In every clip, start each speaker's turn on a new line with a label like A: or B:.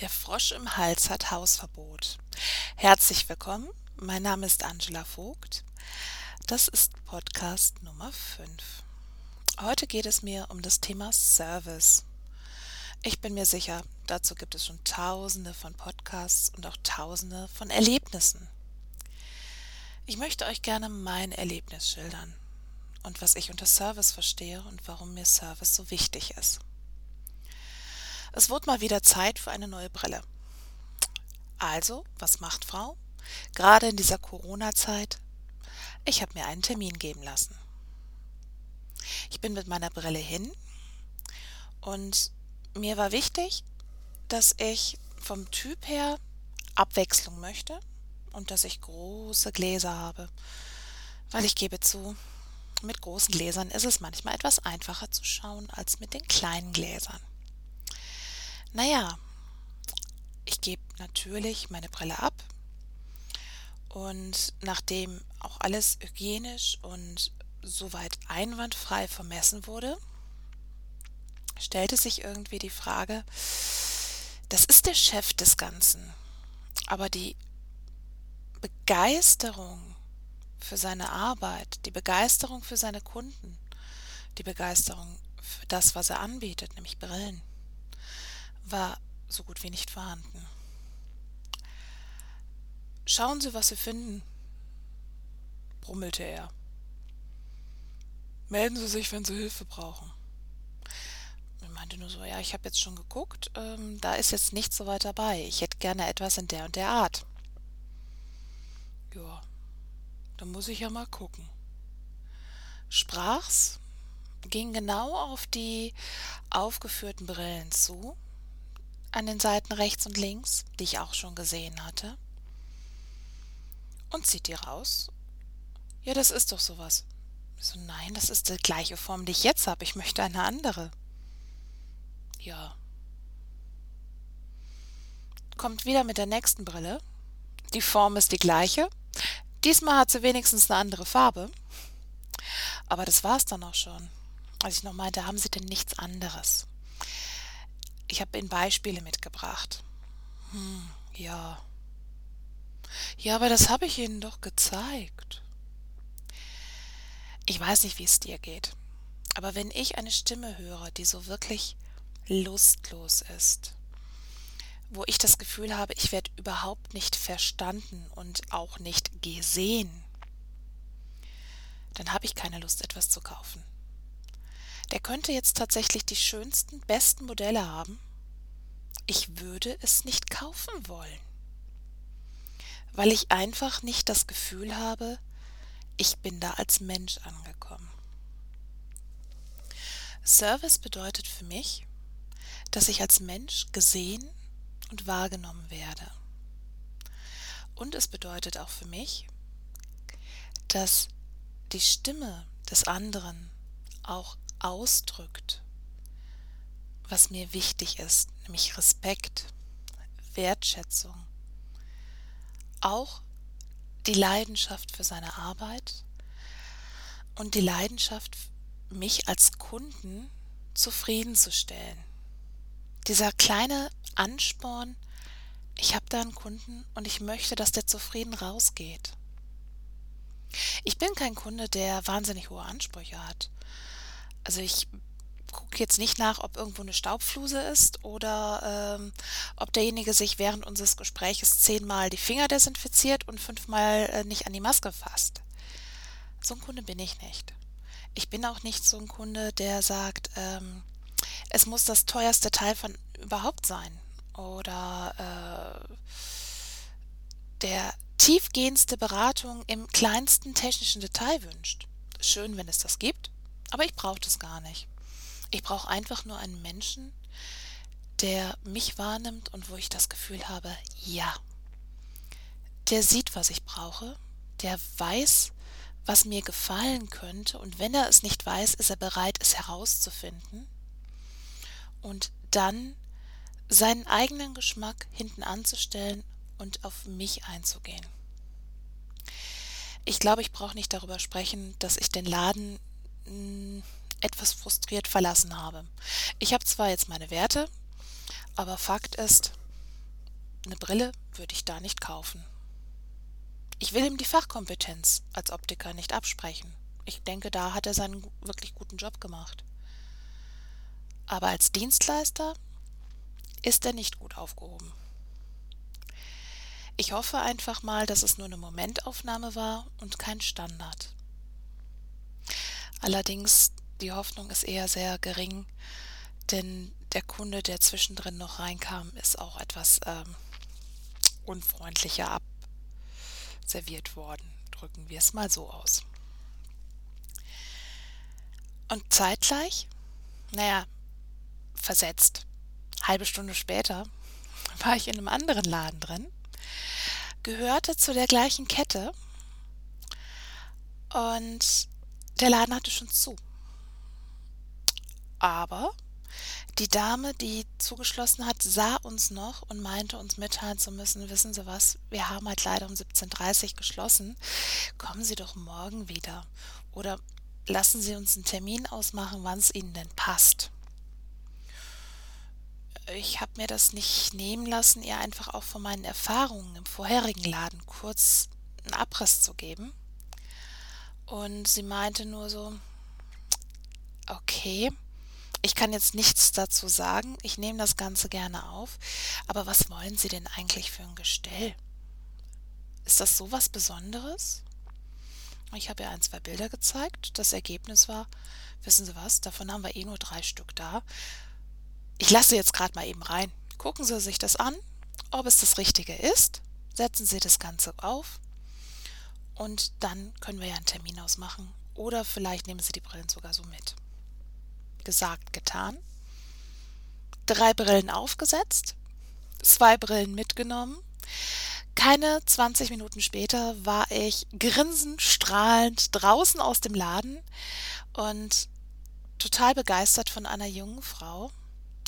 A: Der Frosch im Hals hat Hausverbot. Herzlich willkommen. Mein Name ist Angela Vogt. Das ist Podcast Nummer 5. Heute geht es mir um das Thema Service. Ich bin mir sicher, dazu gibt es schon tausende von Podcasts und auch tausende von Erlebnissen. Ich möchte euch gerne mein Erlebnis schildern und was ich unter Service verstehe und warum mir Service so wichtig ist. Es wurde mal wieder Zeit für eine neue Brille. Also, was macht Frau? Gerade in dieser Corona-Zeit. Ich habe mir einen Termin geben lassen. Ich bin mit meiner Brille hin und mir war wichtig, dass ich vom Typ her Abwechslung möchte und dass ich große Gläser habe, weil ich gebe zu, mit großen Gläsern ist es manchmal etwas einfacher zu schauen als mit den kleinen Gläsern. Naja, ich gebe natürlich meine Brille ab. Und nachdem auch alles hygienisch und soweit einwandfrei vermessen wurde, stellte sich irgendwie die Frage, das ist der Chef des Ganzen, aber die Begeisterung für seine Arbeit, die Begeisterung für seine Kunden, die Begeisterung für das, was er anbietet, nämlich Brillen, war so gut wie nicht vorhanden. Schauen Sie, was Sie finden, brummelte er. Melden Sie sich, wenn Sie Hilfe brauchen. Ich meinte nur so, ja, ich habe jetzt schon geguckt, ähm, da ist jetzt nichts so weit dabei. Ich hätte gerne etwas in der und der Art. Ja, dann muss ich ja mal gucken. Sprach's, ging genau auf die aufgeführten Brillen zu an den Seiten rechts und links, die ich auch schon gesehen hatte. Und zieht die raus. Ja, das ist doch sowas. So, nein, das ist die gleiche Form, die ich jetzt habe. Ich möchte eine andere. Ja. Kommt wieder mit der nächsten Brille. Die Form ist die gleiche. Diesmal hat sie wenigstens eine andere Farbe. Aber das war's dann auch schon. Als ich noch meinte, haben Sie denn nichts anderes? Ich habe Ihnen Beispiele mitgebracht. Hm, ja. Ja, aber das habe ich Ihnen doch gezeigt. Ich weiß nicht, wie es dir geht. Aber wenn ich eine Stimme höre, die so wirklich lustlos ist, wo ich das Gefühl habe, ich werde überhaupt nicht verstanden und auch nicht gesehen, dann habe ich keine Lust, etwas zu kaufen der könnte jetzt tatsächlich die schönsten, besten Modelle haben. Ich würde es nicht kaufen wollen, weil ich einfach nicht das Gefühl habe, ich bin da als Mensch angekommen. Service bedeutet für mich, dass ich als Mensch gesehen und wahrgenommen werde. Und es bedeutet auch für mich, dass die Stimme des anderen auch ausdrückt, was mir wichtig ist, nämlich Respekt, Wertschätzung, auch die Leidenschaft für seine Arbeit und die Leidenschaft, mich als Kunden zufriedenzustellen. Dieser kleine Ansporn, ich habe da einen Kunden und ich möchte, dass der zufrieden rausgeht. Ich bin kein Kunde, der wahnsinnig hohe Ansprüche hat. Also ich gucke jetzt nicht nach, ob irgendwo eine Staubfluse ist oder ähm, ob derjenige sich während unseres Gespräches zehnmal die Finger desinfiziert und fünfmal äh, nicht an die Maske fasst. So ein Kunde bin ich nicht. Ich bin auch nicht so ein Kunde, der sagt, ähm, es muss das teuerste Teil von überhaupt sein oder äh, der tiefgehendste Beratung im kleinsten technischen Detail wünscht. Schön, wenn es das gibt, aber ich brauche das gar nicht. Ich brauche einfach nur einen Menschen, der mich wahrnimmt und wo ich das Gefühl habe, ja, der sieht, was ich brauche, der weiß, was mir gefallen könnte und wenn er es nicht weiß, ist er bereit, es herauszufinden und dann seinen eigenen Geschmack hinten anzustellen und auf mich einzugehen. Ich glaube, ich brauche nicht darüber sprechen, dass ich den Laden etwas frustriert verlassen habe. Ich habe zwar jetzt meine Werte, aber Fakt ist, eine Brille würde ich da nicht kaufen. Ich will ihm die Fachkompetenz als Optiker nicht absprechen. Ich denke, da hat er seinen wirklich guten Job gemacht. Aber als Dienstleister ist er nicht gut aufgehoben. Ich hoffe einfach mal, dass es nur eine Momentaufnahme war und kein Standard. Allerdings, die Hoffnung ist eher sehr gering, denn der Kunde, der zwischendrin noch reinkam, ist auch etwas ähm, unfreundlicher abserviert worden. Drücken wir es mal so aus. Und zeitgleich, naja, versetzt, halbe Stunde später, war ich in einem anderen Laden drin, gehörte zu der gleichen Kette und der Laden hatte schon zu. Aber die Dame, die zugeschlossen hat, sah uns noch und meinte uns mitteilen zu müssen, wissen Sie was, wir haben halt leider um 17.30 Uhr geschlossen. Kommen Sie doch morgen wieder. Oder lassen Sie uns einen Termin ausmachen, wann es Ihnen denn passt. Ich habe mir das nicht nehmen lassen, ihr einfach auch von meinen Erfahrungen im vorherigen Laden kurz einen Abriss zu geben. Und sie meinte nur so, okay, ich kann jetzt nichts dazu sagen, ich nehme das Ganze gerne auf, aber was wollen Sie denn eigentlich für ein Gestell? Ist das so was Besonderes? Ich habe ihr ein, zwei Bilder gezeigt. Das Ergebnis war, wissen Sie was, davon haben wir eh nur drei Stück da. Ich lasse jetzt gerade mal eben rein. Gucken Sie sich das an, ob es das Richtige ist. Setzen Sie das Ganze auf und dann können wir ja einen Termin ausmachen. Oder vielleicht nehmen Sie die Brillen sogar so mit. Gesagt, getan. Drei Brillen aufgesetzt, zwei Brillen mitgenommen. Keine 20 Minuten später war ich grinsend, strahlend draußen aus dem Laden und total begeistert von einer jungen Frau,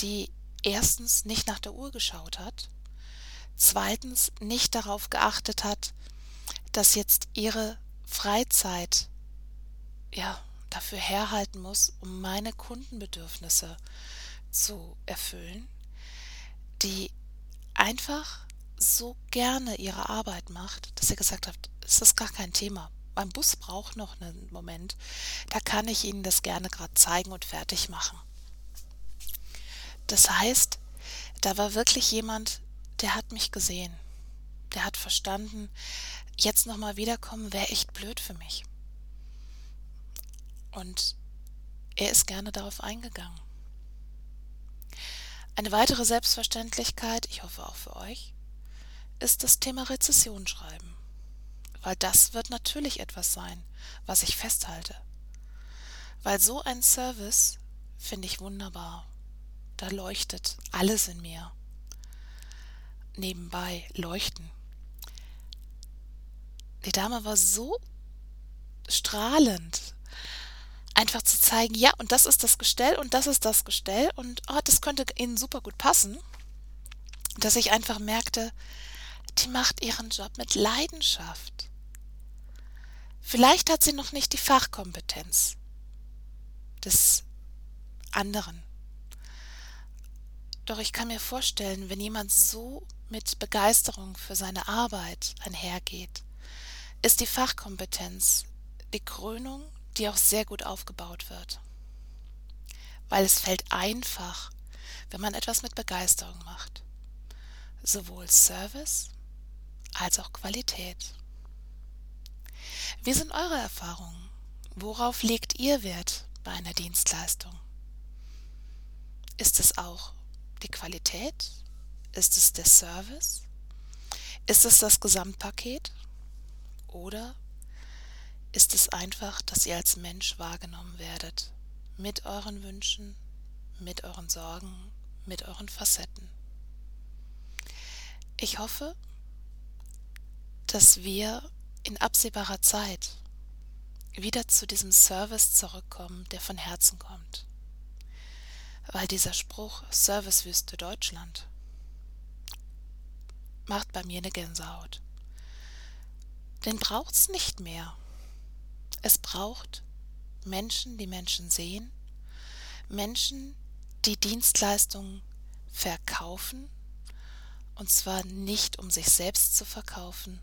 A: die erstens nicht nach der Uhr geschaut hat, zweitens nicht darauf geachtet hat, dass jetzt ihre Freizeit ja dafür herhalten muss, um meine Kundenbedürfnisse zu erfüllen, die einfach so gerne ihre Arbeit macht, dass sie gesagt hat, es ist gar kein Thema. Mein Bus braucht noch einen Moment. Da kann ich Ihnen das gerne gerade zeigen und fertig machen. Das heißt, da war wirklich jemand, der hat mich gesehen. Der hat verstanden, jetzt nochmal wiederkommen wäre echt blöd für mich. Und er ist gerne darauf eingegangen. Eine weitere Selbstverständlichkeit, ich hoffe auch für euch, ist das Thema Rezession schreiben. Weil das wird natürlich etwas sein, was ich festhalte. Weil so ein Service finde ich wunderbar. Da leuchtet alles in mir. Nebenbei leuchten. Die Dame war so strahlend einfach zu zeigen, ja, und das ist das Gestell und das ist das Gestell und oh, das könnte Ihnen super gut passen, dass ich einfach merkte, die macht ihren Job mit Leidenschaft. Vielleicht hat sie noch nicht die Fachkompetenz des anderen. Doch ich kann mir vorstellen, wenn jemand so mit Begeisterung für seine Arbeit einhergeht, ist die Fachkompetenz die Krönung die auch sehr gut aufgebaut wird. Weil es fällt einfach, wenn man etwas mit Begeisterung macht. Sowohl Service als auch Qualität. Wie sind eure Erfahrungen? Worauf legt ihr Wert bei einer Dienstleistung? Ist es auch die Qualität? Ist es der Service? Ist es das Gesamtpaket? Oder ist es einfach, dass ihr als Mensch wahrgenommen werdet, mit euren Wünschen, mit euren Sorgen, mit euren Facetten. Ich hoffe, dass wir in absehbarer Zeit wieder zu diesem Service zurückkommen, der von Herzen kommt. Weil dieser Spruch Servicewüste Deutschland macht bei mir eine Gänsehaut. Den braucht's nicht mehr. Es braucht Menschen, die Menschen sehen, Menschen, die Dienstleistungen verkaufen Und zwar nicht, um sich selbst zu verkaufen,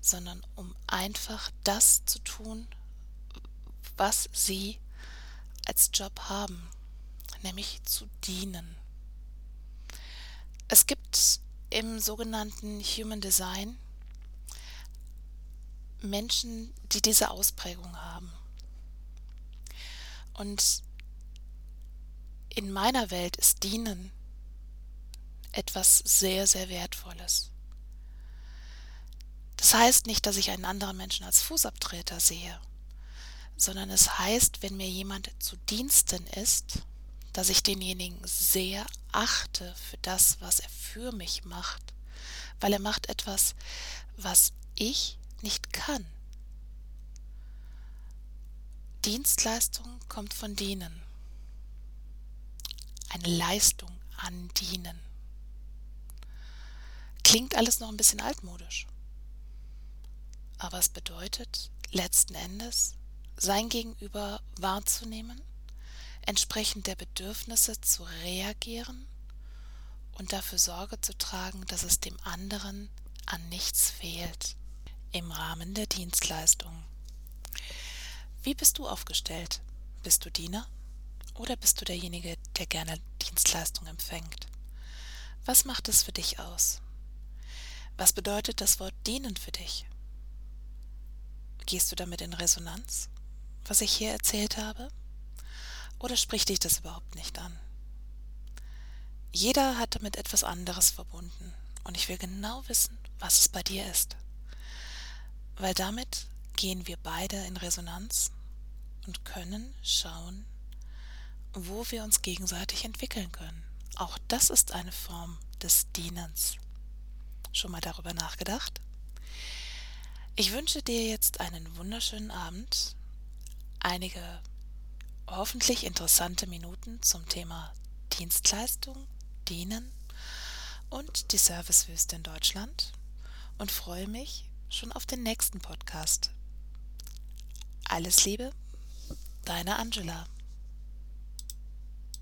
A: sondern um einfach das zu tun, was sie als Job haben, nämlich zu dienen. Es gibt im sogenannten Human Design Menschen, die diese Ausprägung haben. Und in meiner Welt ist Dienen etwas sehr, sehr Wertvolles. Das heißt nicht, dass ich einen anderen Menschen als Fußabtreter sehe, sondern es heißt, wenn mir jemand zu Diensten ist, dass ich denjenigen sehr achte für das, was er für mich macht, weil er macht etwas, was ich nicht kann. Dienstleistung kommt von dienen. Eine Leistung an dienen. Klingt alles noch ein bisschen altmodisch. Aber es bedeutet letzten Endes, sein Gegenüber wahrzunehmen, entsprechend der Bedürfnisse zu reagieren und dafür Sorge zu tragen, dass es dem anderen an nichts fehlt im Rahmen der Dienstleistung. Wie bist du aufgestellt? Bist du Diener oder bist du derjenige, der gerne Dienstleistung empfängt? Was macht es für dich aus? Was bedeutet das Wort dienen für dich? Gehst du damit in Resonanz, was ich hier erzählt habe? Oder spricht dich das überhaupt nicht an? Jeder hat damit etwas anderes verbunden und ich will genau wissen, was es bei dir ist. Weil damit gehen wir beide in Resonanz und können schauen, wo wir uns gegenseitig entwickeln können. Auch das ist eine Form des Dienens. Schon mal darüber nachgedacht? Ich wünsche dir jetzt einen wunderschönen Abend, einige hoffentlich interessante Minuten zum Thema Dienstleistung, Dienen und die Servicewüste in Deutschland und freue mich schon auf den nächsten Podcast. Alles Liebe, deine Angela.